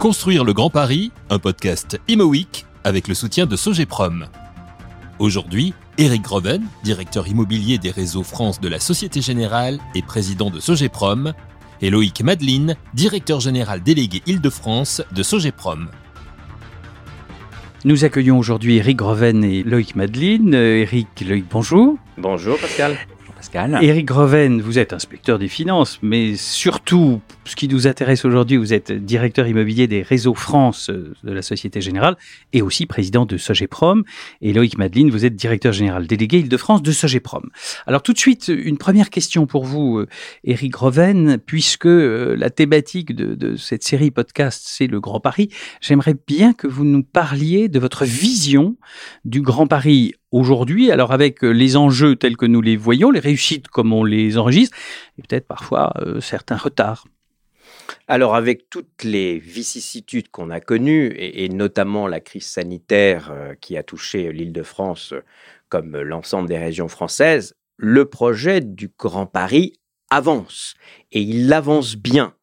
Construire le Grand Paris, un podcast Imo avec le soutien de Sogeprom. Aujourd'hui, Eric Groven, directeur immobilier des réseaux France de la Société Générale et président de Sogeprom, et Loïc Madeline, directeur général délégué Île-de-France de Sogeprom. Nous accueillons aujourd'hui Eric Groven et Loïc Madeline. Eric, Loïc, bonjour. Bonjour Pascal. Pascal. Éric Greven, vous êtes inspecteur des finances, mais surtout, ce qui nous intéresse aujourd'hui, vous êtes directeur immobilier des réseaux France euh, de la Société Générale et aussi président de Sogeprom. Et Loïc Madeline, vous êtes directeur général délégué Île-de-France de Sogeprom. Alors tout de suite, une première question pour vous, Éric Greven, puisque euh, la thématique de, de cette série podcast, c'est le Grand Paris. J'aimerais bien que vous nous parliez de votre vision du Grand Paris aujourd'hui, alors avec euh, les enjeux tels que nous les voyons, les réussites comme on les enregistre, et peut-être parfois euh, certains retards. Alors avec toutes les vicissitudes qu'on a connues, et, notamment la crise sanitaire euh, qui a touché l'île de France comme l'ensemble des régions françaises, le projet du Grand Paris avance, et il avance bien.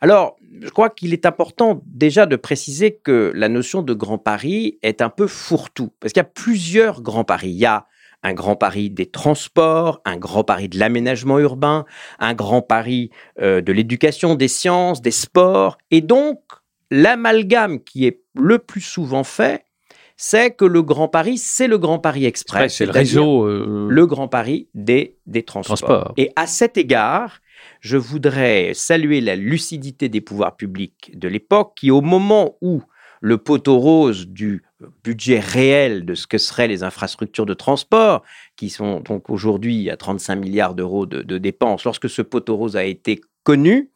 Alors, je crois qu'il est important déjà de préciser que la notion de Grand Paris est un peu fourre-tout, parce qu'il y a plusieurs Grands Paris. Il y a un Grand Paris des transports, un Grand Paris de l'aménagement urbain, un Grand Paris euh, de l'éducation, des sciences, des sports, et donc l'amalgame qui est le plus souvent fait, c'est que le Grand Paris, c'est le Grand Paris Express. C'est le réseau. Euh, le Grand Paris des, des transports. Et à cet égard, je voudrais saluer la lucidité des pouvoirs publics de l'époque qui, au moment où le poteau rose du budget réel de ce que seraient les infrastructures de transport, qui sont donc aujourd'hui à 35 milliards d'euros de, dépenses, lorsque ce poteau rose a été connu,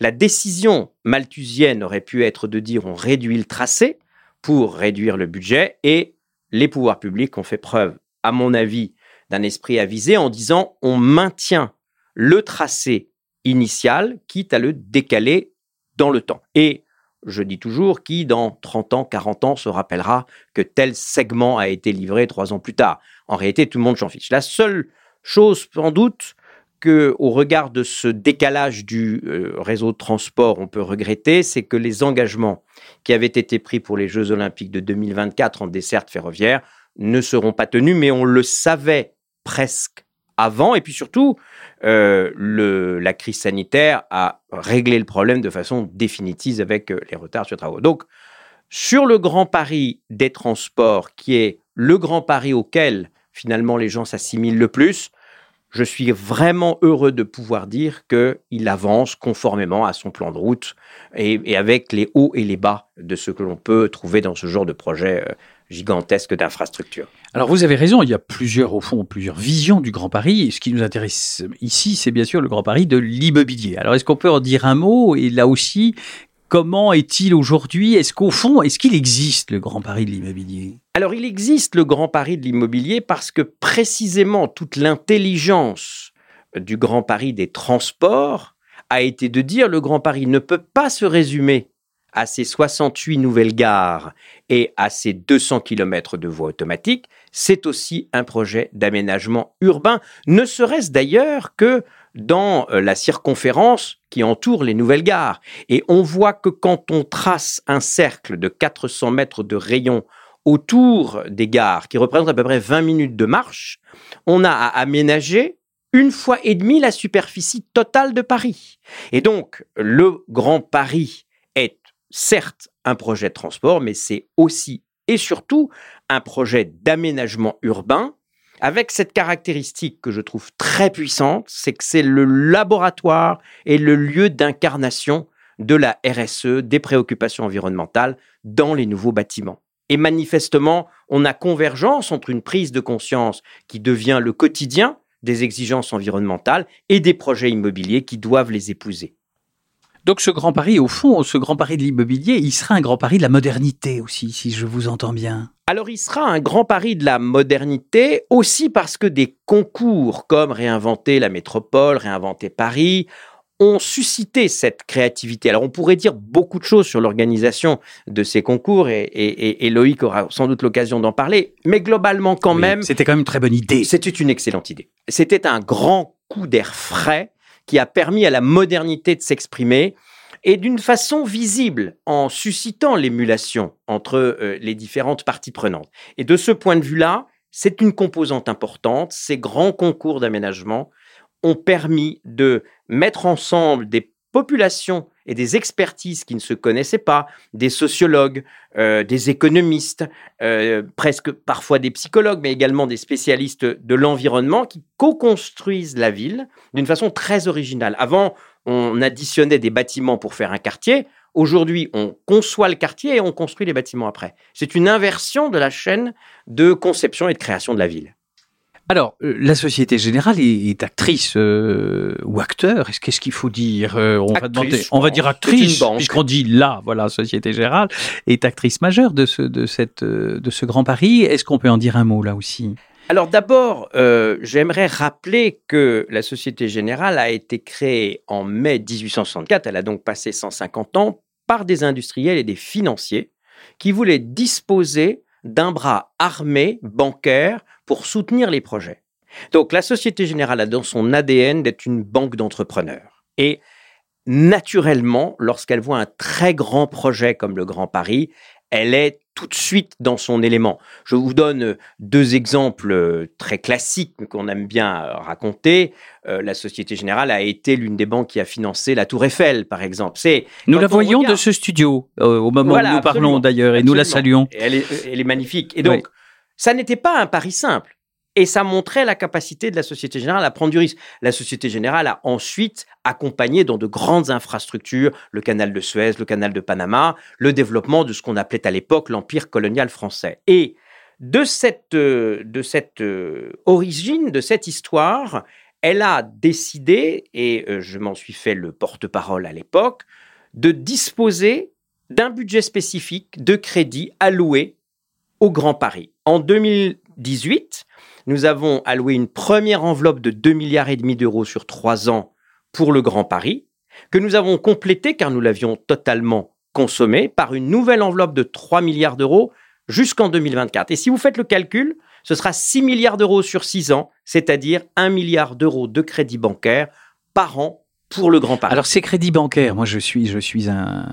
la décision malthusienne aurait pu être de dire on réduit le tracé pour réduire le budget et les pouvoirs publics ont fait preuve, à mon avis, d'un esprit avisé en disant on maintient le tracé initial, quitte à le décaler dans le temps. Et je dis toujours, qui dans 30 ans, 40 ans se rappellera que tel segment a été livré trois ans plus tard? En réalité, tout le monde s'en fiche. La seule chose, sans doute, que, au regard de ce décalage du euh, réseau de transport, on peut regretter, c'est que les engagements qui avaient été pris pour les Jeux Olympiques de 2024 en desserte ferroviaire ne seront pas tenus, mais on le savait presque avant. Et puis surtout, euh, la crise sanitaire a réglé le problème de façon définitive avec euh, les retards sur les travaux. Donc, sur le Grand Paris des transports, qui est le Grand Paris auquel finalement les gens s'assimilent le plus, je suis vraiment heureux de pouvoir dire qu'il avance conformément à son plan de route et, et, avec les hauts et les bas de ce que l'on peut trouver dans ce genre de projet euh, gigantesque d'infrastructures. Alors vous avez raison, il y a plusieurs, au fond, plusieurs visions du Grand Paris. Et ce qui nous intéresse ici, c'est bien sûr le Grand Paris de l'immobilier. Alors est-ce qu'on peut en dire un mot? Et là aussi, comment est-il aujourd'hui? Est-ce qu'au fond, est-ce qu'il existe le Grand Paris de l'immobilier? Alors il existe le Grand Paris de l'immobilier parce que précisément toute l'intelligence du Grand Paris des transports a été de dire le Grand Paris ne peut pas se résumer à ces 68 nouvelles gares et à ces 200 km de voies automatiques, c'est aussi un projet d'aménagement urbain, ne serait-ce d'ailleurs que dans euh, la circonférence qui entoure les nouvelles gares. Et on voit que quand on trace un cercle de 400 mètres de rayon autour des gares, qui représente à peu près 20 minutes de marche, on a à aménager une fois et demie la superficie totale de Paris. Et donc, le Grand Paris certes un projet de transport, mais c'est aussi et surtout un projet d'aménagement urbain avec cette caractéristique que je trouve très puissante, c'est que c'est le laboratoire et le lieu d'incarnation de la RSE, des préoccupations environnementales dans les nouveaux bâtiments. Et manifestement, on a convergence entre une prise de conscience qui devient le quotidien des exigences environnementales et des projets immobiliers qui doivent les épouser. Donc ce Grand Paris, au fond, ce Grand Paris de l'immobilier, il sera un Grand Paris de la modernité aussi, si je vous entends bien. Alors il sera un Grand Paris de la modernité aussi parce que des concours comme Réinventer la métropole, Réinventer Paris ont suscité cette créativité. Alors on pourrait dire beaucoup de choses sur l'organisation de ces concours et, Loïc aura sans doute l'occasion d'en parler, mais globalement quand même... C'était quand même une très bonne idée. C'était une excellente idée. C'était un grand coup d'air frais a permis à la modernité de s'exprimer. et d'une façon visible, en suscitant l'émulation entre euh, les différentes parties prenantes. Et de ce point de vue-là, c'est une composante importante. Ces grands concours d'aménagement ont permis de mettre ensemble des populations et des expertises qui ne se connaissaient pas, des sociologues, euh, des économistes, euh, presque parfois des psychologues, mais également des spécialistes de l'environnement qui co-construisent la ville d'une façon très originale. Avant, on additionnait des bâtiments pour faire un quartier. Aujourd'hui, on conçoit le quartier et on construit les bâtiments après. C'est une inversion de la chaîne de conception et de création de la ville. Alors, euh, la Société Générale est, actrice euh, ou acteur Qu'est-ce qu'il faut dire euh, on, va on va dire actrice, puisqu'on dit là, voilà, Société Générale est actrice majeure de ce, de cette, de ce Grand Paris. Est-ce qu'on peut en dire un mot là aussi? Alors d'abord, j'aimerais rappeler que la Société Générale a été créée en mai 1864, elle a donc passé 150 ans, par des industriels et des financiers qui voulaient disposer d'un bras armé bancaire pour soutenir les projets. Donc la Société Générale a dans son ADN d'être une banque d'entrepreneurs. Et naturellement, lorsqu'elle voit un très grand projet comme le Grand Paris, elle est tout de suite dans son élément. Je vous donne deux exemples euh, très classiques qu'on aime bien euh, raconter. Euh, la Société Générale a été l'une des banques qui a financé la Tour Eiffel, par exemple. C'est nous la voyons de ce studio au moment où nous parlons d'ailleurs, et nous la saluons. elle, est, magnifique. Et donc, ça n'était pas un pari simple. Et ça montrait la capacité de la Société Générale à prendre du risque. La Société Générale a ensuite accompagné dans de grandes infrastructures, le canal de Suez, le canal de Panama, le développement de ce qu'on appelait à l'époque l'empire colonial français. Et de cette, euh, de cette euh, origine, de cette histoire, elle a décidé, et euh, je m'en suis fait le porte-parole à l'époque, de disposer d'un budget spécifique de crédit alloué au Grand Paris. En 2018, nous avons alloué une première enveloppe de 2 milliards et demi d'euros sur trois ans pour le Grand Paris, que nous avons complété car nous l'avions totalement consommé par une nouvelle enveloppe de 3 milliards d'euros jusqu'en 2024. Et si vous faites le calcul, ce sera 6 milliards d'euros sur 6 ans, c'est-à-dire 1 milliard d'euros de crédit bancaire par an pour le Grand Paris. Alors ces crédits bancaires, moi je suis, je suis un,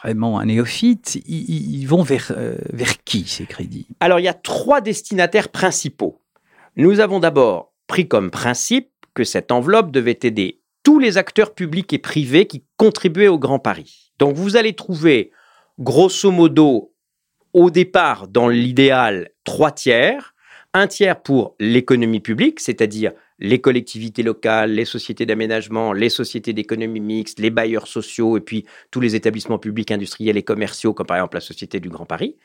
vraiment un néophyte, ils, vont vers, euh, vers qui ces crédits? Alors il y a trois destinataires principaux. Nous avons d'abord pris comme principe que cette enveloppe devait aider tous les acteurs publics et privés qui contribuaient au Grand Paris. Donc vous allez trouver grosso modo au départ dans l'idéal trois tiers, un tiers pour l'économie publique, c'est-à-dire les collectivités locales, les sociétés d'aménagement, les sociétés d'économie mixte, les bailleurs sociaux et puis tous les établissements publics industriels et commerciaux, comme par exemple la Société du Grand Paris.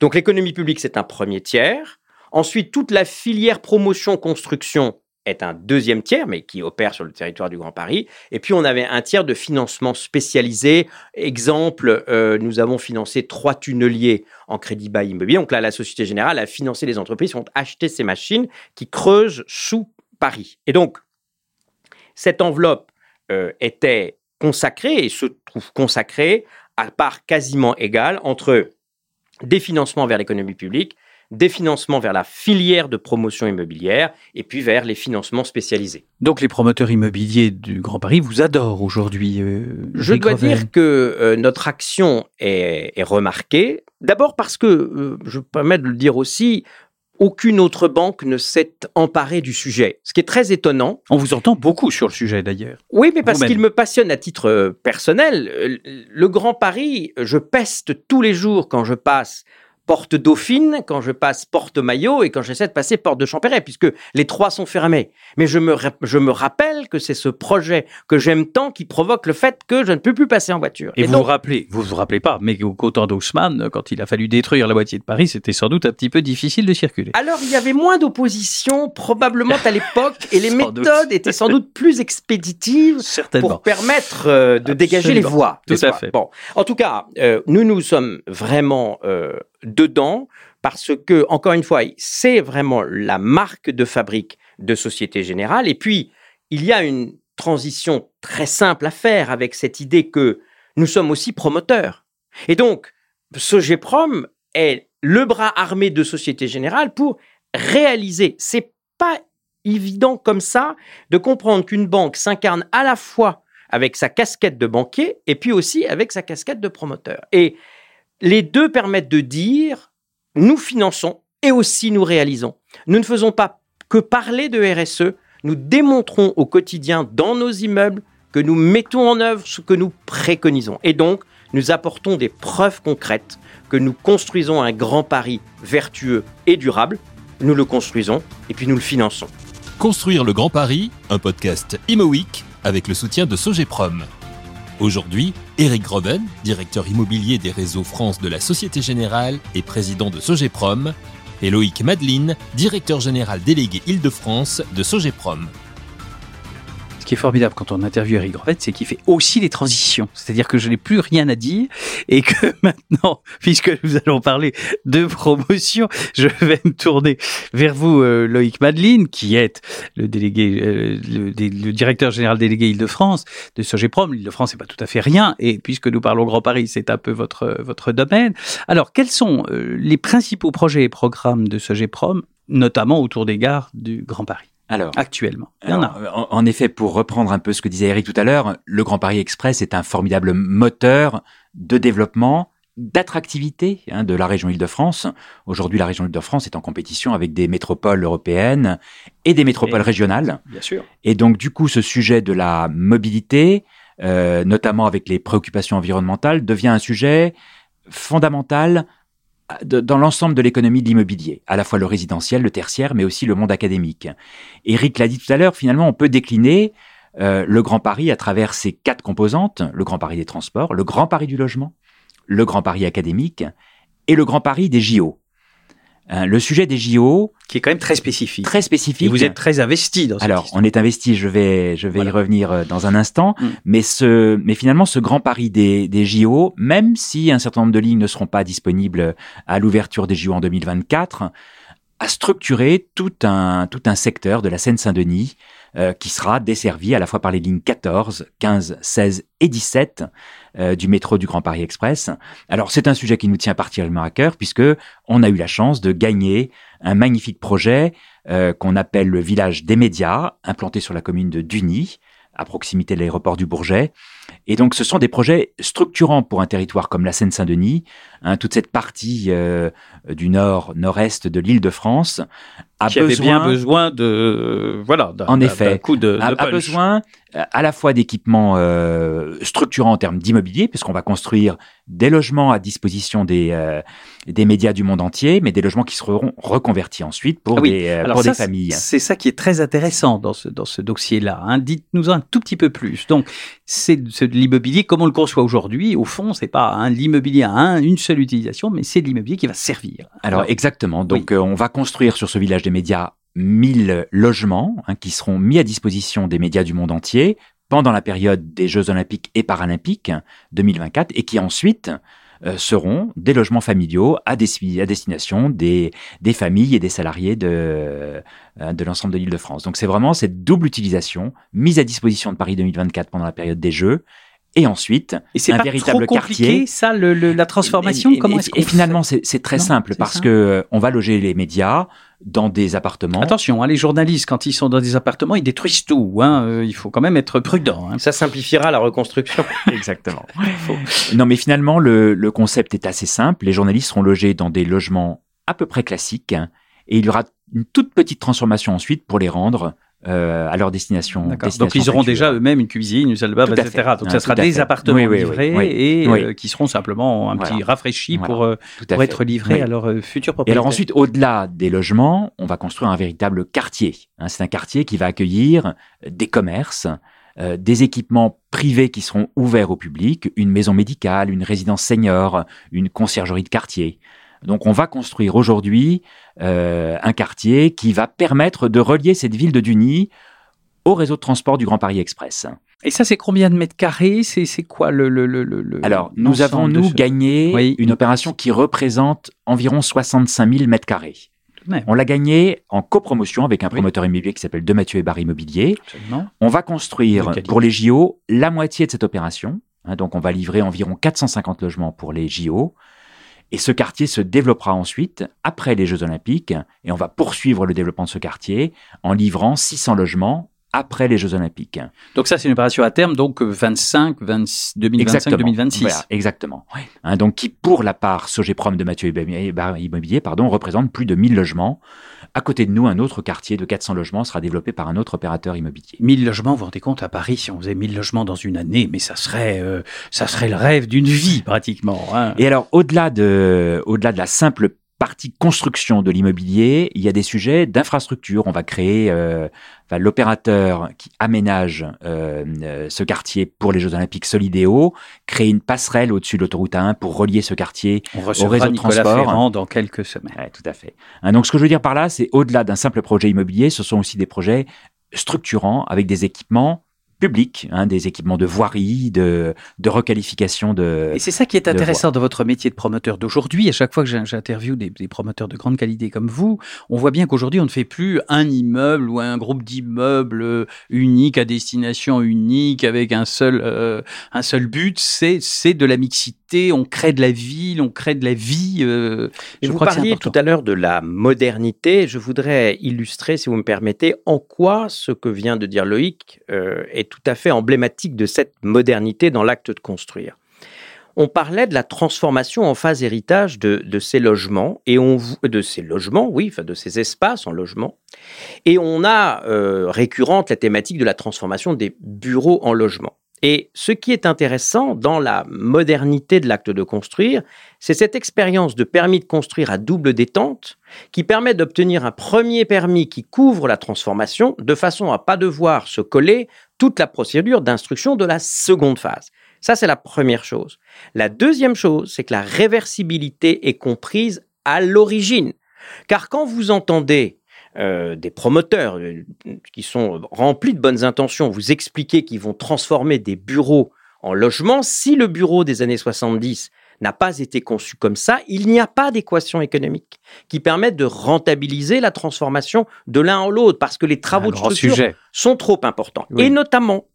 Donc l'économie publique, c'est un premier tiers. Ensuite, toute la filière promotion-construction est un deuxième tiers, mais qui opère sur le territoire du Grand Paris. Et puis, on avait un tiers de financement spécialisé. Exemple, euh, nous avons financé trois tunneliers en crédit bas immobilier. Donc là, la Société Générale a financé les entreprises qui ont acheté ces machines qui creusent sous Paris. Et donc, cette enveloppe euh, était consacrée et se trouve consacrée à part quasiment égale entre des financements vers l'économie publique, des financements vers la filière de promotion immobilière et puis vers les financements spécialisés. Donc les promoteurs immobiliers du Grand Paris vous adorent aujourd'hui. Euh, Je dois dire que euh, notre action est, remarquée. D'abord parce que, je me permets de le dire aussi, aucune autre banque ne s'est emparée du sujet, ce qui est très étonnant. On vous entend beaucoup sur le sujet d'ailleurs. Oui, mais parce qu'il me passionne à titre euh, personnel. Euh, le Grand Paris, je peste tous les jours quand je passe porte Dauphine, quand je passe porte Maillot et quand j'essaie de passer porte de Champéret, puisque les trois sont fermés. Mais je me, je me rappelle que c'est ce projet que j'aime tant qui provoque le fait que je ne peux plus passer en voiture. Et, vous vous rappelez, vous vous rappelez pas, mais au temps d'Haussmann, quand il a fallu détruire la moitié de Paris, c'était sans doute un petit peu difficile de circuler. Alors il y avait moins d'opposition probablement à l'époque et les méthodes étaient sans doute plus expéditives pour permettre euh, de dégager les voies. Tout à fait. Bon, en tout cas, euh, nous nous sommes vraiment euh, dedans parce que, encore une fois, c'est vraiment la marque de fabrique de Société Générale. Et puis, il y a une transition très simple à faire avec cette idée que nous sommes aussi promoteurs. Et donc, Sogeprom est le bras armé de Société Générale pour réaliser. C'est pas évident comme ça de comprendre qu'une banque s'incarne à la fois avec sa casquette de banquier et puis aussi avec sa casquette de promoteur. Et les deux permettent de dire, nous finançons et aussi nous réalisons. Nous ne faisons pas que parler de RSE, nous démontrons au quotidien dans nos immeubles que nous mettons en œuvre ce que nous préconisons. Et donc, nous apportons des preuves concrètes que nous construisons un grand Paris vertueux et durable. Nous le construisons et puis nous le finançons. Construire le Grand Paris, un podcast Imo avec le soutien de Sogeprom. Aujourd'hui, Eric Groven, directeur immobilier des réseaux France de la Société Générale et président de Sogeprom, et Loïc Madeline, directeur général délégué Île-de-France de Sogeprom. Ce qui est formidable quand on interviewe Eric Grovet, c'est qu'il fait aussi les transitions. C'est-à-dire que je n'ai plus rien à dire et que maintenant, puisque nous allons parler de promotion, je vais me tourner vers vous, euh, Loïc Madeline, qui est le délégué, euh, le, directeur général délégué Île-de-France de Sogeprom. L'Île-de-France, c'est pas tout à fait rien. Et puisque nous parlons Grand Paris, c'est un peu votre, votre domaine. Alors, quels sont euh, les principaux projets et programmes de Sogeprom, notamment autour des gares du Grand Paris? Alors, actuellement. en, effet, pour reprendre un peu ce que disait Eric tout à l'heure, le Grand Paris Express est un formidable moteur de développement, d'attractivité hein, de la région Île-de-France. Aujourd'hui, la région Île-de-France est en compétition avec des métropoles européennes et des métropoles régionales. Bien sûr. Et donc, du coup, ce sujet de la mobilité, euh, notamment avec les préoccupations environnementales, devient un sujet fondamental dans l'ensemble de l'économie de l'immobilier, à la fois le résidentiel, le tertiaire, mais aussi le monde académique. Eric l'a dit tout à l'heure, finalement, on peut décliner euh, le Grand Paris à travers ses quatre composantes, le Grand Paris des transports, le Grand Paris du logement, le Grand Paris académique et le Grand Paris des JO. Euh, le sujet des JO, qui est quand même très spécifique. Très spécifique. Et vous êtes très investi dans. Alors, on est investi. Je vais, je vais y revenir euh, dans un instant. Mm. Mais ce, mais finalement, ce grand pari des, des JO, même si un certain nombre de lignes ne seront pas disponibles à l'ouverture des JO en 2024, a structuré tout un, tout un secteur de la Seine-Saint-Denis euh, qui sera desservi à la fois par les lignes 14, 15, 16 et 17 euh, du métro du Grand Paris Express. Alors c'est un sujet qui nous tient particulièrement à cœur puisque on a eu la chance de gagner un magnifique projet euh, qu'on appelle le village des médias, implanté sur la commune de Duny, à proximité de l'aéroport du Bourget. Et donc, ce sont des projets structurants pour un territoire comme la Seine-Saint-Denis, hein, toute cette partie euh, du nord, nord-est de l'île de France, a qui besoin, avait bien besoin de, voilà, en effet, coup de, a, a, besoin à la fois d'équipements euh, structurants en termes d'immobilier, puisqu'on va construire des logements à disposition des, euh, des médias du monde entier, mais des logements qui seront reconvertis ensuite pour ah des, euh, pour des familles. C'est ça qui est très intéressant dans ce, dans ce dossier-là. Hein. Dites-nous un tout petit peu plus. Donc, c'est de l'immobilier comme on le conçoit aujourd'hui. Au fond, c'est pas hein, l'immobilier à une seule utilisation, mais c'est de l'immobilier qui va servir. Alors, exactement. Donc, euh, on va construire sur ce village des médias 1000 logements hein, qui seront mis à disposition des médias du monde entier pendant la période des Jeux olympiques et paralympiques 2024 et qui ensuite euh, seront des logements familiaux à, destination des, des, familles et des salariés de, euh, de l'ensemble de l'île de France. Donc c'est vraiment cette double utilisation mise à disposition de Paris 2024 pendant la période des Jeux et ensuite et c'est un pas véritable trop quartier. Ça, le, la transformation, et, comment est-ce Et finalement, c'est très simple parce que euh, on va loger les médias dans des appartements. Attention, hein, les journalistes, quand ils sont dans des appartements, ils détruisent tout. Hein, euh, il faut quand même être prudent. Hein. Ça simplifiera la reconstruction. Exactement. non, mais finalement, le, le concept est assez simple. Les journalistes seront logés dans des logements à peu près classiques et il y aura une toute petite transformation ensuite pour les rendre euh, à leur destination. Donc ils auront déjà eux-mêmes une cuisine, une salle de bain, etc. Donc ça sera des appartements livrés et euh, qui seront simplement un petit rafraîchi pour, euh, pour être livrés à leurs futurs propriétaires. Et alors ensuite, au-delà des logements, on va construire un véritable quartier. Hein, c'est un quartier qui va accueillir des commerces, des équipements privés qui seront ouverts au public, une maison médicale, une résidence senior, une conciergerie de quartier. Donc on va construire aujourd'hui euh, un quartier qui va permettre de relier cette ville de Duny au réseau de transport du Grand Paris Express. Et ça, c'est combien de mètres carrés? C'est quoi le, le, le, le Alors, nous avons, nous, gagné une opération qui représente environ 65 000 mètres carrés. On l'a gagné en copromotion avec un promoteur immobilier qui s'appelle De Mathieu et Barry Immobilier. On va construire pour les JO la moitié de cette opération. Hein, donc, on va livrer environ 450 logements pour les JO. Et ce quartier se développera ensuite après les Jeux Olympiques et on va poursuivre le développement de ce quartier en livrant 600 logements après les Jeux Olympiques. Donc ça, c'est une opération à terme, donc 25, 2025, 2026. exactement. Hein, donc qui, pour la part Sogeprom de Mathieu Immobilier, pardon, représente plus de 1000 logements. À côté de nous, un autre quartier de 400 logements sera développé par un autre opérateur immobilier. 1000 logements, vous vous rendez compte, à Paris, si on faisait 1000 logements dans une année, mais ça serait, euh, ça serait le rêve d'une vie pratiquement. Hein. Et alors, au-delà de, au-delà de la simple partie construction de l'immobilier, il y a des sujets d'infrastructure. On va créer euh, l'opérateur qui aménage euh, euh, ce quartier pour les Jeux Olympiques Solidéo, créer une passerelle au-dessus de l'autoroute A1 pour relier ce quartier au réseau de transport. Ferrand dans quelques semaines. tout à fait. Hein, donc ce que je veux dire par là, c'est au-delà d'un simple projet immobilier, ce sont aussi des projets structurants avec des équipements public, hein, des équipements de voirie, de, de requalification de. Et c'est ça qui est intéressant dans votre métier de promoteur d'aujourd'hui. À chaque fois que j'interviewe des, des, promoteurs de grande qualité comme vous, on voit bien qu'aujourd'hui on ne fait plus un immeuble ou un groupe d'immeubles unique à destination unique avec un seul euh, un seul but. C'est de la mixité. On crée de la ville, on crée de la vie. Euh, je vous parliez tout à l'heure de la modernité. Je voudrais illustrer, si vous me permettez, en quoi ce que vient de dire Loïc euh, est tout à fait emblématique de cette modernité dans l'acte de construire. On parlait de la transformation en phase héritage de, ces logements et on de ces logements, oui, enfin de ces espaces en logement. Et on a euh, récurrente la thématique de la transformation des bureaux en logements. Et ce qui est intéressant dans la modernité de l'acte de construire, c'est cette expérience de permis de construire à double détente qui permet d'obtenir un premier permis qui couvre la transformation de façon à pas devoir se coller toute la procédure d'instruction de la seconde phase. Ça, c'est la première chose. La deuxième chose, c'est que la réversibilité est comprise à l'origine. Car quand vous entendez euh, des promoteurs euh, qui sont remplis de bonnes intentions, vous expliquer qu'ils vont transformer des bureaux en logements. Si le bureau des années 70 n'a pas été conçu comme ça, il n'y a pas d'équation économique qui permette de rentabiliser la transformation de l'un en l'autre parce que les travaux de structure sont trop importants. Et notamment,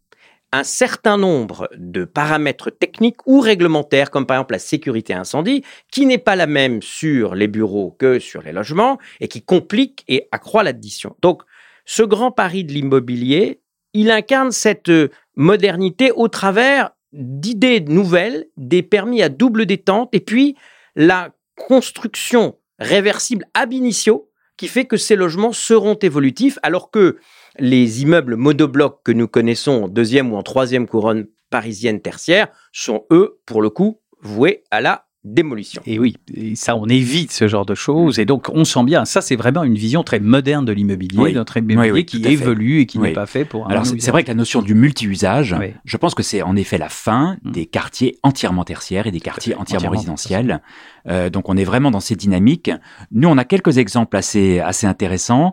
un certain nombre de paramètres techniques ou réglementaires, comme par exemple la sécurité incendie, qui n'est pas la même sur les bureaux que sur les logements et qui complique et accroît l'addition. Donc, ce grand pari de l'immobilier, il incarne cette modernité au travers d'idées nouvelles, des permis à double détente et puis la construction réversible ab initio qui fait que ces logements seront évolutifs alors que les immeubles monoblocs que nous connaissons en deuxième ou en troisième couronne parisienne tertiaire sont, eux, pour le coup, voués à la démolition. Et oui, ça, on évite ce genre de choses. Et donc, on sent bien, ça, c'est vraiment une vision très moderne de l'immobilier, notre immobilier qui évolue et qui n'est pas fait pour un Alors, c'est vrai que la notion du multi-usage, je pense que c'est en effet la fin mm. des quartiers entièrement tertiaires et des quartiers entièrement, résidentiels. Euh, donc, on est vraiment dans ces dynamiques. Nous, on a quelques exemples assez, assez intéressants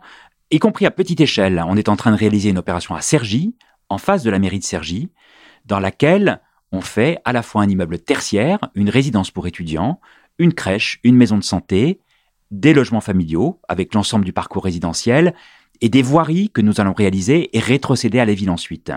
y compris à petite échelle. On est en train de réaliser une opération à Cergy, en face de la mairie de Cergy, dans laquelle on fait à la fois un immeuble tertiaire, une résidence pour étudiants, une crèche, une maison de santé, des logements familiaux avec l'ensemble du parcours résidentiel et des voiries que nous allons réaliser et rétrocéder à la ville ensuite.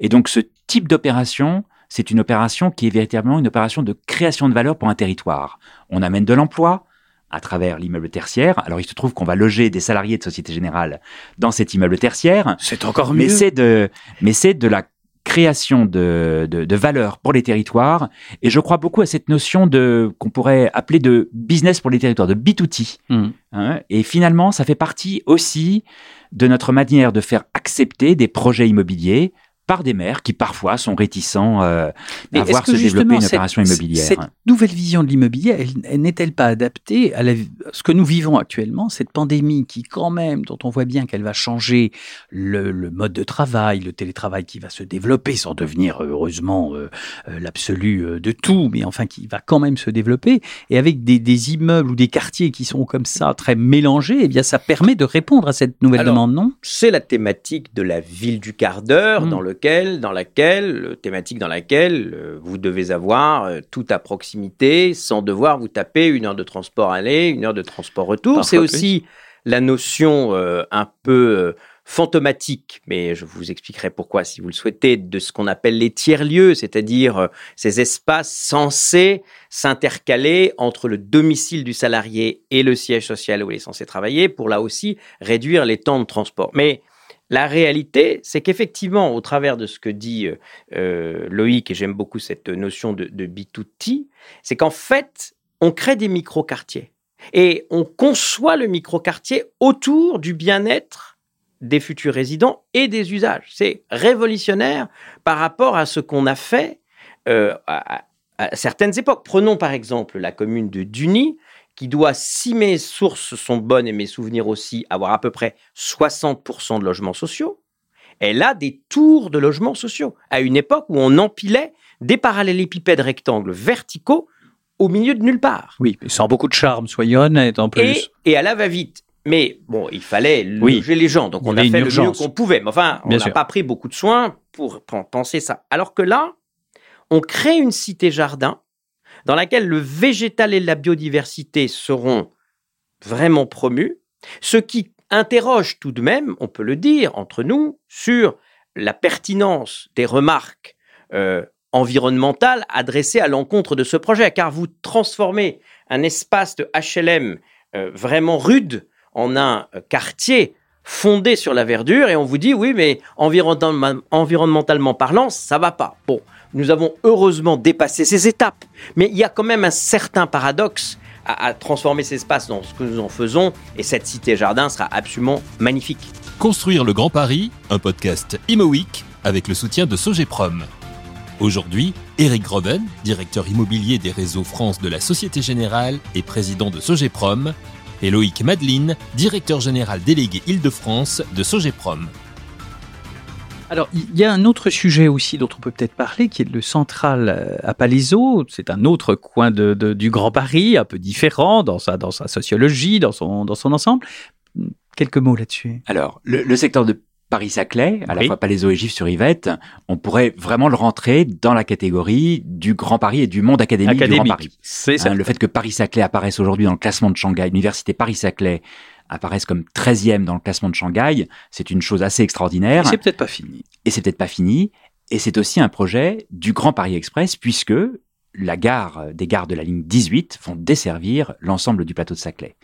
Et donc ce type d'opération, c'est une opération qui est véritablement une opération de création de valeur pour un territoire. On amène de l'emploi, à travers l'immeuble tertiaire. Alors il se trouve qu'on va loger des salariés de Société Générale dans cet immeuble tertiaire. C'est encore mieux. Mais c'est de, mais c'est de la création de, de, valeur pour les territoires. Et je crois beaucoup à cette notion de qu'on pourrait appeler de business pour les territoires, de B2T. Hmm. Hein. et finalement, ça fait partie aussi de notre manière de faire accepter des projets immobiliers par des maires qui parfois sont réticents euh, à voir se développer une opération immobilière. Cette nouvelle vision de l'immobilier, elle, n'est-elle pas adaptée à, ce que nous vivons actuellement, cette pandémie qui quand même, dont on voit bien qu'elle va changer le, mode de travail, le télétravail qui va se développer sans devenir heureusement euh, euh, l'absolu euh, de tout, mais enfin qui va quand même se développer, et avec des, des, immeubles ou des quartiers qui sont comme ça très mélangés, eh bien ça permet de répondre à cette nouvelle demande, non? C'est la thématique de la ville du quart d'heure, mmh. dans le dans laquelle, euh, thématique dans laquelle euh, vous devez avoir euh, tout à proximité sans devoir vous taper une heure de transport aller, une heure de transport retour. C'est aussi la notion un peu fantomatique, mais je vous expliquerai pourquoi si vous le souhaitez, de ce qu'on appelle les tiers-lieux, c'est-à-dire ces espaces censés s'intercaler entre le domicile du salarié et le siège social où il est censé travailler pour là aussi réduire les temps de transport. Mais la réalité, c'est qu'effectivement, au travers de ce que dit euh, euh, Loïc, et j'aime beaucoup cette notion de, de B2T, c'est qu'en fait, on crée des micro-quartiers. Et on conçoit le micro-quartier autour du bien-être des futurs résidents et des usages. C'est révolutionnaire par rapport à ce qu'on a fait euh, à, à, certaines époques. Prenons par exemple la commune de Duny, qui doit, si mes sources sont bonnes et mes souvenirs aussi, avoir à peu près 60% de logements sociaux, elle a des tours de logements sociaux, à une époque où on empilait des parallélépipèdes rectangles verticaux au milieu de nulle part. Oui, sans beaucoup de charme, soyons honnêtes en plus. Et, et à la va-vite. Mais bon, il fallait loger les gens, donc on a fait le mieux qu'on pouvait. Mais enfin, on n'a pas pris beaucoup de soins pour penser ça. Alors que là, on crée une cité jardin dans laquelle le végétal et la biodiversité seront vraiment promus, ce qui interroge tout de même, on peut le dire entre nous, sur la pertinence des remarques euh, environnementales adressées à l'encontre de ce projet, car vous transformez un espace de HLM euh, vraiment rude en un euh, quartier fondé sur la verdure et on vous dit oui mais environnementalement parlant ça va pas. Bon, nous avons heureusement dépassé ces étapes. Mais il y a quand même un certain paradoxe à, transformer ces espaces dans ce que nous en faisons. Et cette cité-jardin sera absolument magnifique. Construire le Grand Paris, un podcast Imo avec le soutien de Sogeprom. Aujourd'hui, Eric Groven, directeur immobilier des réseaux France de la Société Générale et président de Sogeprom, et Loïc Madeline, directeur général délégué Île-de-France de Sogeprom. Alors, il y a un autre sujet aussi dont on peut peut-être parler, qui est le central euh, à Palaiseau. C'est un autre coin de, du Grand Paris, un peu différent dans sa, dans sa sociologie, dans son, dans son ensemble. Quelques mots là-dessus. Alors, le, secteur de Paris-Saclay, à la fois Palaiseau et Gif-sur-Yvette, on pourrait vraiment le rentrer dans la catégorie du Grand Paris et du monde académique, du Grand Paris. C'est ça. Hein, le fait que Paris-Saclay apparaisse aujourd'hui dans le classement de Shanghai, l'université Paris-Saclay apparaissent comme 13e dans le classement de Shanghai, c'est une chose assez extraordinaire. C'est peut-être pas fini. Et c'est peut-être pas fini. Et c'est aussi un projet du Grand Paris Express, puisque la gare, des gares de la ligne 18 vont desservir l'ensemble du plateau de Saclay.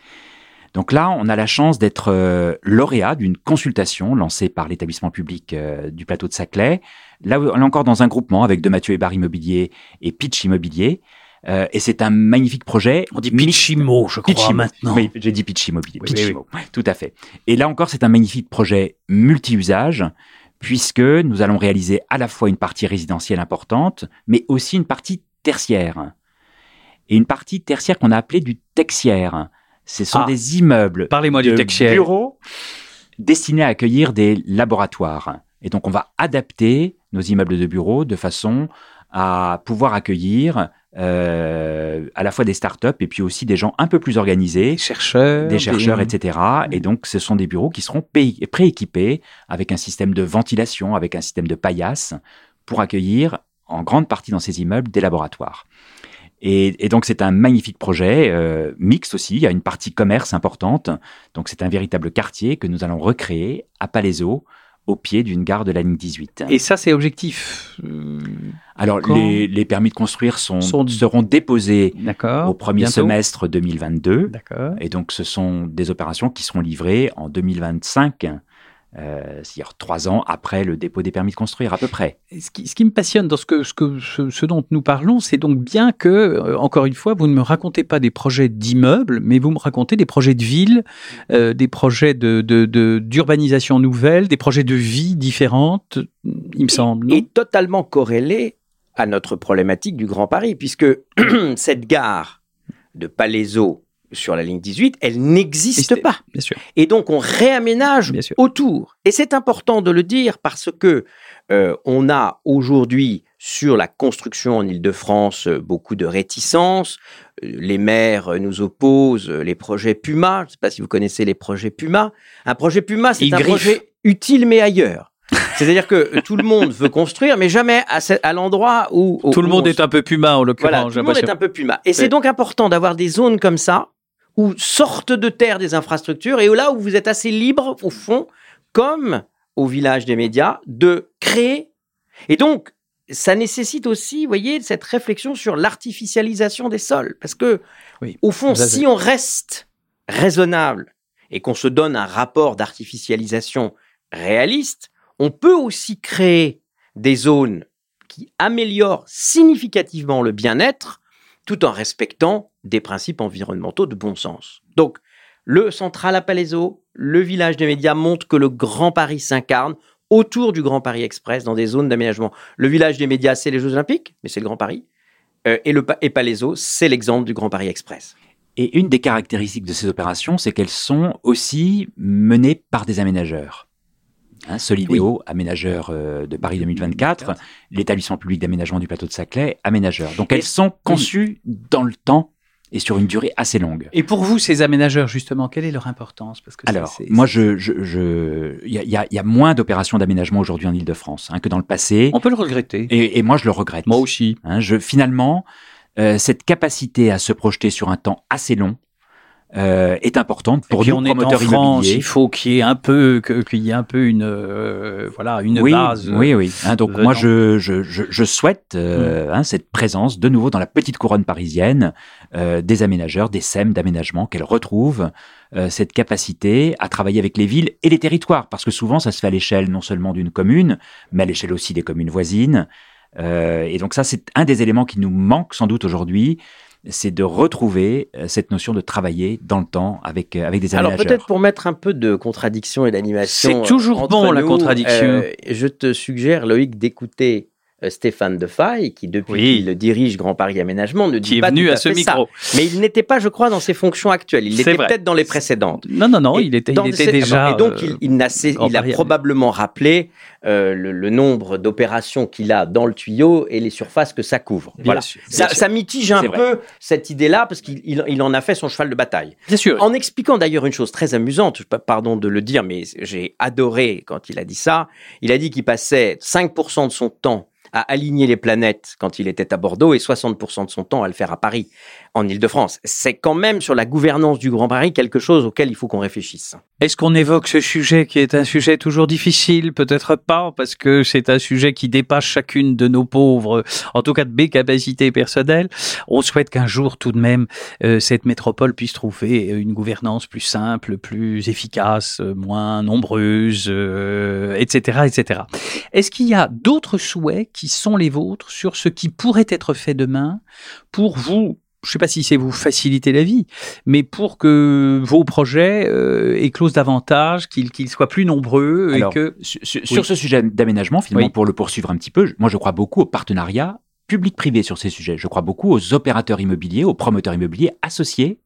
Donc là, on a la chance d'être euh, lauréat d'une consultation lancée par l'établissement public euh, du plateau de Saclay. Là, on est encore dans un groupement avec De Mathieu Bar Immobilier et Pitch Immobilier. Euh, et c'est un magnifique projet. On dit Pitchimo, je crois maintenant. Oui, j'ai dit Pitchimo, Pitchimo, tout à fait. Et là encore, c'est un magnifique projet multi-usage puisque nous allons réaliser à la fois une partie résidentielle importante, mais aussi une partie tertiaire. Et une partie tertiaire qu'on a appelée du texière. Ce sont ah. des immeubles Parlez-moi du texière. bureaux destinés à accueillir des laboratoires. Et donc, on va adapter nos immeubles de bureaux de façon à pouvoir accueillir euh, à la fois des startups et puis aussi des gens un peu plus organisés, des chercheurs, des chercheurs, etc. Et donc, ce sont des bureaux qui seront prééquipés avec un système de ventilation, avec un système de paillasse pour accueillir en grande partie dans ces immeubles des laboratoires. Et, et donc, c'est un magnifique projet, euh, mixte aussi. Il y a une partie commerce importante. Donc, c'est un véritable quartier que nous allons recréer à Palaiseau au pied d'une gare de la ligne 18. Et ça, c'est objectif euh, Alors, les, les, permis de construire sont, seront déposés au premier semestre 2022. Et donc, ce sont des opérations qui seront livrées en 2025 euh, c'est-à-dire trois ans après le dépôt des permis de construire à peu près. Ce qui, ce qui me passionne dans ce, que, ce, que, ce, dont nous parlons, c'est donc bien que, euh, encore une fois, vous ne me racontez pas des projets d'immeubles, mais vous me racontez des projets de ville, euh, des projets de, d'urbanisation de, nouvelle, des projets de vie différentes, il me semble. et totalement corrélés à notre problématique du Grand Paris, puisque cette gare de Palaiseau sur la ligne 18, elle n'existe pas. Bien sûr. Et donc on réaménage autour. Et c'est important de le dire parce que euh, on a aujourd'hui sur la construction en Ile-de-France beaucoup de réticences. Euh, les maires nous opposent les projets Puma. Je ne sais pas si vous connaissez les projets Puma. Un projet Puma, c'est un projet utile mais ailleurs. C'est-à-dire que tout le monde veut construire, mais jamais à, l'endroit où, Tout le monde est un peu puma, en l'occurrence. Voilà, tout le monde est un peu puma. Et c'est donc important d'avoir des zones comme ça, où sortent de terre des infrastructures et là où vous êtes assez libre, au fond, comme au village des médias, de créer. Et donc, ça nécessite aussi, vous voyez, cette réflexion sur l'artificialisation des sols. Parce que, au fond, si on reste raisonnable et qu'on se donne un rapport d'artificialisation réaliste, on peut aussi créer des zones qui améliorent significativement le bien-être tout en respectant des principes environnementaux de bon sens. Donc, le central à Palaiso, le village des médias montrent que le Grand Paris s'incarne autour du Grand Paris Express dans des zones d'aménagement. Le village des médias, c'est les Jeux Olympiques, mais c'est le Grand Paris. Euh, et, le, et Palaiso, c'est l'exemple du Grand Paris Express. Et une des caractéristiques de ces opérations, c'est qu'elles sont aussi menées par des aménageurs. Hein, Solidéo, aménageur euh, de Paris 2024, l'établissement public d'aménagement du plateau de Saclay, aménageur. Donc elles sont conçues dans le temps et sur une durée assez longue. Et pour vous, ces aménageurs, justement, quelle est leur importance? Parce que Alors, moi, je, je, je, il y a, y a, moins d'opérations d'aménagement aujourd'hui en Ile-de-France hein, que dans le passé. On peut le regretter. Et, et moi, je le regrette. Moi aussi. Hein, je, finalement, euh, cette capacité à se projeter sur un temps assez long, euh, est importante pour nous promoteurs immobiliers. Il faut qu'il y ait un peu qu'il y ait un peu une euh, voilà une oui, base. Oui oui. Hein, donc moi je, je, je, je souhaite euh, mm. hein, cette présence de nouveau dans la petite couronne parisienne euh, des aménageurs, des SEM d'aménagement qu'elle retrouve cette capacité à travailler avec les villes et les territoires parce que souvent ça se fait à l'échelle non seulement d'une commune mais à l'échelle aussi des communes voisines. et donc ça c'est un des éléments qui nous manque sans doute aujourd'hui c'est de retrouver euh, cette notion de travailler dans le temps avec, euh, avec des aménageurs. Alors peut-être pour mettre un peu de contradiction et d'animation. C'est toujours bon la contradiction. Euh, je te suggère Loïc d'écouter Stéphane Defaille, qui depuis qu'il dirige Grand Paris Aménagement, ne dit qui pas est venu à, ce micro. Mais il n'était pas, je crois, dans ses fonctions actuelles. Il était peut-être dans les précédentes. Non, non, non, il était, il était déjà. Et donc, il, il, il a probablement rappelé euh, le, le, nombre d'opérations qu'il a dans le tuyau et les surfaces que ça couvre. Bien voilà. Sûr, ça, ça, mitige un peu cette idée-là parce qu'il il, il en a fait son cheval de bataille. Bien sûr. En expliquant d'ailleurs une chose très amusante, pardon de le dire, mais j'ai adoré quand il a dit ça. Il a dit qu'il passait 5% de son temps à aligner les planètes quand il était à Bordeaux et 60% de son temps à le faire à Paris, en Ile-de-France. C'est quand même sur la gouvernance du Grand Paris quelque chose auquel il faut qu'on réfléchisse. Est-ce qu'on évoque ce sujet qui est un sujet toujours difficile? Peut-être pas, parce que c'est un sujet qui dépasse chacune de nos pauvres, en tout cas de mes capacités personnelles. On souhaite qu'un jour, tout de même, euh, cette métropole puisse trouver une gouvernance plus simple, plus efficace, moins nombreuse, euh, etc., etc. Est-ce qu'il y a d'autres souhaits sont les vôtres sur ce qui pourrait être fait demain pour vous je ne sais pas si c'est vous faciliter la vie, mais pour que vos projets euh, éclosent davantage, qu'ils soient plus nombreux et que sur, ce sujet d'aménagement, finalement, pour le poursuivre un petit peu, moi je crois beaucoup au partenariat public-privé sur ces sujets. Je crois beaucoup aux opérateurs immobiliers, aux promoteurs immobiliers associés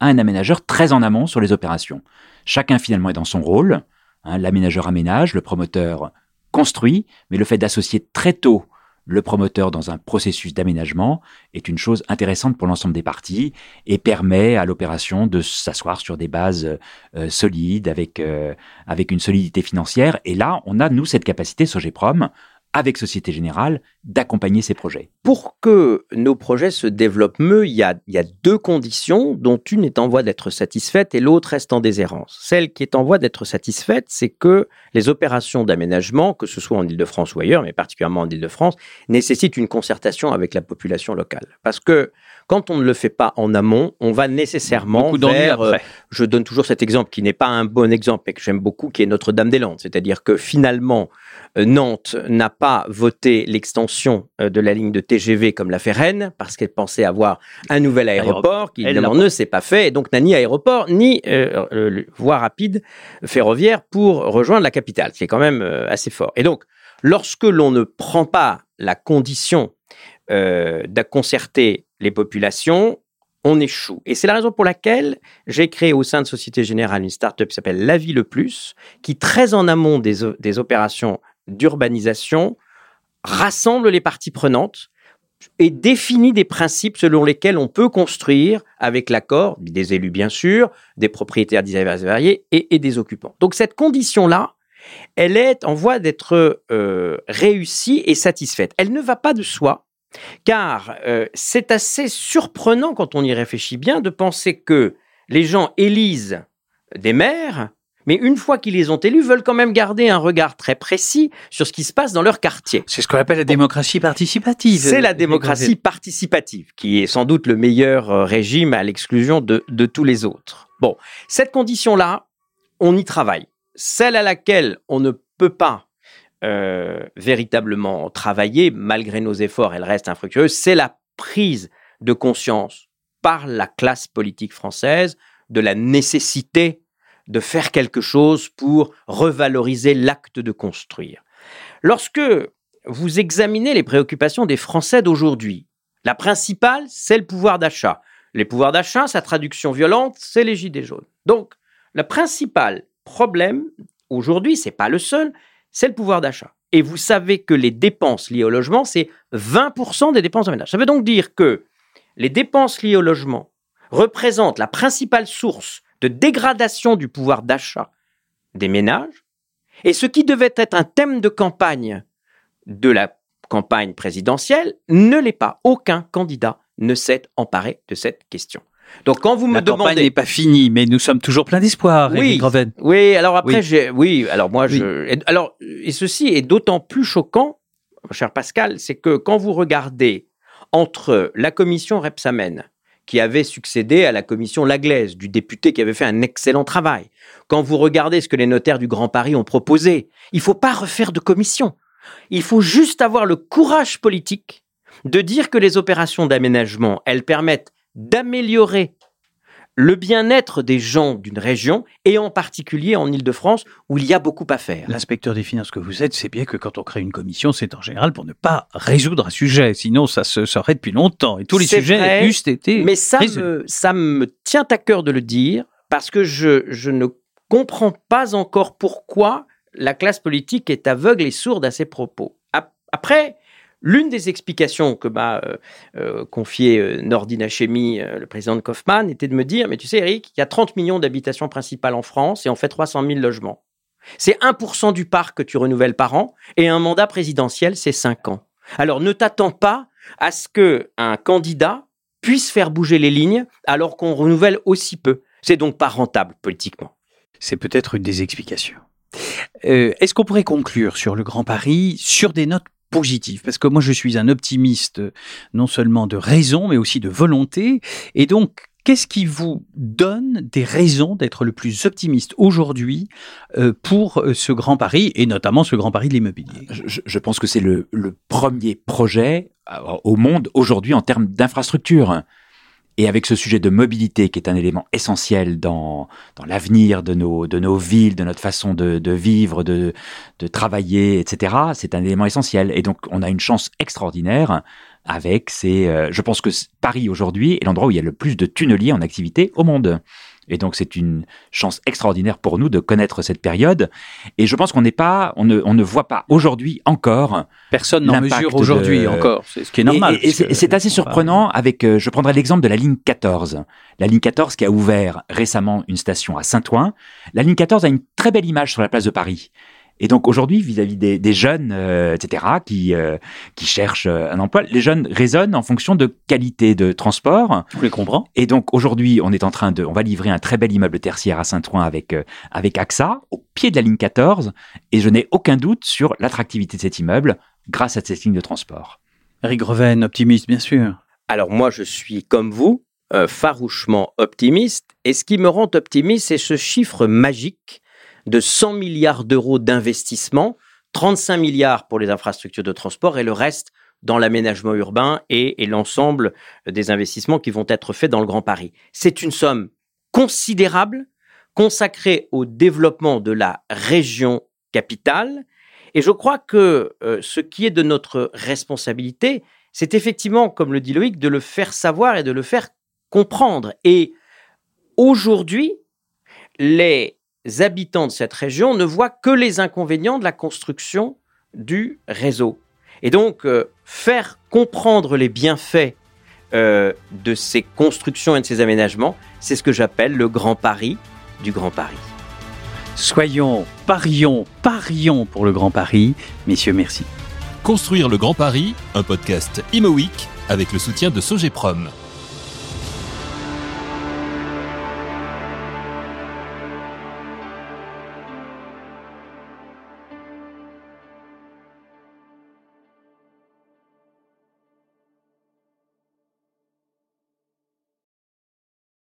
à un aménageur très en amont sur les opérations. Chacun finalement est dans son rôle. Hein, L'aménageur aménage, le promoteur construit, mais le fait d'associer très tôt le promoteur dans un processus d'aménagement est une chose intéressante pour l'ensemble des parties et permet à l'opération de s'asseoir sur des bases euh, solides avec euh, avec une solidité financière. Et là, on a nous cette capacité Sogeprom avec Société Générale, d'accompagner ces projets. Pour que nos projets se développent mieux, il y a, il y a deux conditions, dont une est en voie d'être satisfaite et l'autre reste en déshérence. Celle qui est en voie d'être satisfaite, c'est que les opérations d'aménagement, que ce soit en Ile-de-France ou ailleurs, mais particulièrement en Ile-de-France, nécessitent une concertation avec la population locale. Parce que quand on ne le fait pas en amont, on va nécessairement vers. Euh, je donne toujours cet exemple qui n'est pas un bon exemple, mais que j'aime beaucoup, qui est Notre-Dame-des-Landes. C'est-à-dire que finalement, euh, Nantes n'a pas voté l'extension euh, de la ligne de TGV comme l'a fait Rennes, parce qu'elle pensait avoir un nouvel aéroport, qui évidemment ne s'est pas fait, et donc n'a ni aéroport, ni voie rapide ferroviaire pour rejoindre la capitale, ce qui est quand même assez fort. Et donc, lorsque l'on ne prend pas la condition euh, de concerter les populations, on échoue. Et c'est la raison pour laquelle j'ai créé au sein de Société Générale une start-up qui s'appelle La Vie le Plus, qui très en amont des, des opérations d'urbanisation rassemble les parties prenantes et définit des principes selon lesquels on peut construire avec l'accord des élus bien sûr, des propriétaires divers et variés et, des occupants. Donc cette condition-là, elle est en voie d'être euh, réussie et satisfaite. Elle ne va pas de soi car euh, c'est assez surprenant quand on y réfléchit bien de penser que les gens élisent des maires, mais une fois qu'ils les ont élus, veulent quand même garder un regard très précis sur ce qui se passe dans leur quartier. C'est ce qu'on appelle la démocratie participative. C'est la démocratie participative, qui est sans doute le meilleur euh, régime à l'exclusion de, de tous les autres. Bon, cette condition-là, on y travaille celle à laquelle on ne peut pas euh, véritablement travailler, malgré nos efforts, elle reste infructueuse, c'est la prise de conscience par la classe politique française de la nécessité de faire quelque chose pour revaloriser l'acte de construire. Lorsque vous examinez les préoccupations des Français d'aujourd'hui, la principale, c'est le pouvoir d'achat. Les pouvoirs d'achat, sa traduction violente, c'est les gilets jaunes. Donc, le principal problème aujourd'hui, c'est pas le seul, c'est le pouvoir d'achat. Et vous savez que les dépenses liées au logement, c'est 20% des dépenses de ménage. Ça veut donc dire que les dépenses liées au logement représentent la principale source de dégradation du pouvoir d'achat des ménages. Et ce qui devait être un thème de campagne de la campagne présidentielle ne l'est pas. Aucun candidat ne s'est emparé de cette question. Donc quand vous me la demandez, campagne n'est pas finie, mais nous sommes toujours pleins d'espoir. Oui, oui. Alors après, j'ai, oui. Alors moi, je, alors et ceci est d'autant plus choquant, cher Pascal, c'est que quand vous regardez entre la commission Repsamen, qui avait succédé à la commission Laglaise, du député qui avait fait un excellent travail. Quand vous regardez ce que les notaires du Grand Paris ont proposé, il faut pas refaire de commission. Il faut juste avoir le courage politique de dire que les opérations d'aménagement, elles permettent d'améliorer le bien-être des gens d'une région, et en particulier en Ile-de-France, où il y a beaucoup à faire. L'inspecteur des finances que vous êtes, c'est bien que quand on crée une commission, c'est en général pour ne pas résoudre un sujet, sinon ça se saurait depuis longtemps, et tous les sujets eussent été Mais ça me, ça me tient à cœur de le dire, parce que je, je ne comprends pas encore pourquoi la classe politique est aveugle et sourde à ses propos. Après, L'une des explications que m'a euh, euh, confié euh, Hachemi, le président de Kaufmann, était de me dire, mais tu sais Eric, il y a 30 millions d'habitations principales en France et on fait 300 000 logements. C'est 1% du parc que tu renouvelles par an et un mandat présidentiel, c'est 5 ans. Alors ne t'attends pas à ce que un candidat puisse faire bouger les lignes alors qu'on renouvelle aussi peu. C'est donc pas rentable politiquement. C'est peut-être une des explications. Est-ce qu'on pourrait conclure sur le Grand Paris sur des notes positif, parce que moi je suis un optimiste non seulement de raison, mais aussi de volonté, et donc qu'est-ce qui vous donne des raisons d'être le plus optimiste aujourd'hui euh, pour euh, ce Grand Paris, et notamment ce Grand Paris de l'immobilier? Je, je, pense que c'est le, le, premier projet euh, au monde aujourd'hui en termes d'infrastructure. Et avec ce sujet de mobilité qui est un élément essentiel dans, dans l'avenir de nos, de nos villes, de notre façon de, de vivre, de, de travailler, etc., c'est un élément essentiel. Et donc, on a une chance extraordinaire avec ces... Euh, je pense que Paris aujourd'hui est l'endroit où il y a le plus de tunneliers en activité au monde. Et donc c'est une chance extraordinaire pour nous de connaître cette période. Et je pense qu'on n'est pas, on ne, on ne voit pas aujourd'hui encore. Personne n'en mesure aujourd'hui encore. C'est ce qui est normal. Et, c'est assez surprenant avec, euh, je prendrai l'exemple de la ligne 14. La ligne 14 qui a ouvert récemment une station à Saint-Ouen. La ligne 14 a une très belle image sur la place de Paris. Et donc aujourd'hui, vis-à-vis des, des, jeunes, euh, etc., qui, euh, qui cherchent euh, un emploi, les jeunes raisonnent en fonction de qualité de transport. Je les comprends. Et donc aujourd'hui, on est en train de, on va livrer un très bel immeuble tertiaire à Saint-Ouen avec avec AXA au pied de la ligne 14, et je n'ai aucun doute sur l'attractivité de cet immeuble grâce à cette ligne de transport. Eric Greven, optimiste bien sûr. Alors moi, je suis comme vous. farouchement optimiste et ce qui me rend optimiste c'est ce chiffre magique de 100 milliards d'euros d'investissement, 35 milliards pour les infrastructures de transport et le reste dans l'aménagement urbain et, l'ensemble des investissements qui vont être faits dans le Grand Paris. C'est une somme considérable consacrée au développement de la région capitale. Et je crois que euh, ce qui est de notre responsabilité, c'est effectivement, comme le dit Loïc, de le faire savoir et de le faire comprendre. Et aujourd'hui, les habitants de cette région ne voient que les inconvénients de la construction du réseau. Et donc, euh, faire comprendre les bienfaits euh, de ces constructions et de ces aménagements, c'est ce que j'appelle le Grand Paris du Grand Paris. Soyons, parions, parions pour le Grand Paris. Messieurs, merci. Construire le Grand Paris, un podcast Imo avec le soutien de Sogeprom.